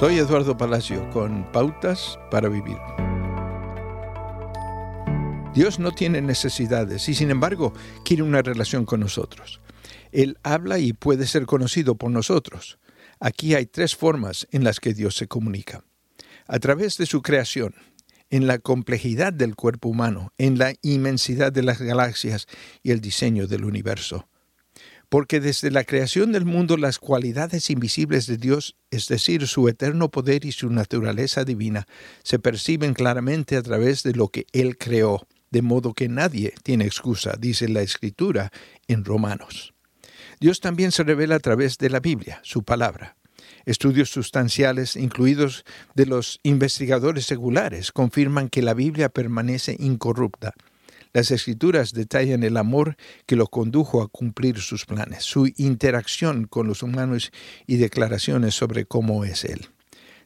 Soy Eduardo Palacio con Pautas para Vivir. Dios no tiene necesidades y sin embargo quiere una relación con nosotros. Él habla y puede ser conocido por nosotros. Aquí hay tres formas en las que Dios se comunica. A través de su creación, en la complejidad del cuerpo humano, en la inmensidad de las galaxias y el diseño del universo. Porque desde la creación del mundo las cualidades invisibles de Dios, es decir, su eterno poder y su naturaleza divina, se perciben claramente a través de lo que Él creó, de modo que nadie tiene excusa, dice la Escritura en Romanos. Dios también se revela a través de la Biblia, su palabra. Estudios sustanciales, incluidos de los investigadores seculares, confirman que la Biblia permanece incorrupta. Las escrituras detallan el amor que lo condujo a cumplir sus planes, su interacción con los humanos y declaraciones sobre cómo es Él.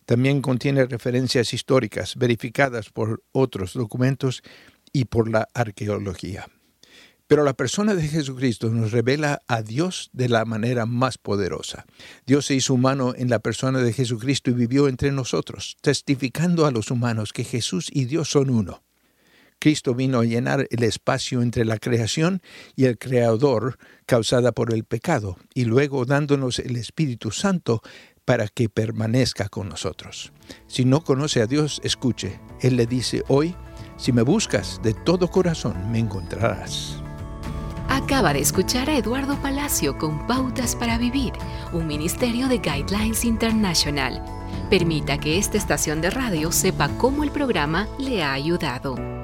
También contiene referencias históricas verificadas por otros documentos y por la arqueología. Pero la persona de Jesucristo nos revela a Dios de la manera más poderosa. Dios se hizo humano en la persona de Jesucristo y vivió entre nosotros, testificando a los humanos que Jesús y Dios son uno. Cristo vino a llenar el espacio entre la creación y el Creador causada por el pecado, y luego dándonos el Espíritu Santo para que permanezca con nosotros. Si no conoce a Dios, escuche. Él le dice hoy, si me buscas de todo corazón, me encontrarás. Acaba de escuchar a Eduardo Palacio con Pautas para Vivir, un ministerio de Guidelines International. Permita que esta estación de radio sepa cómo el programa le ha ayudado.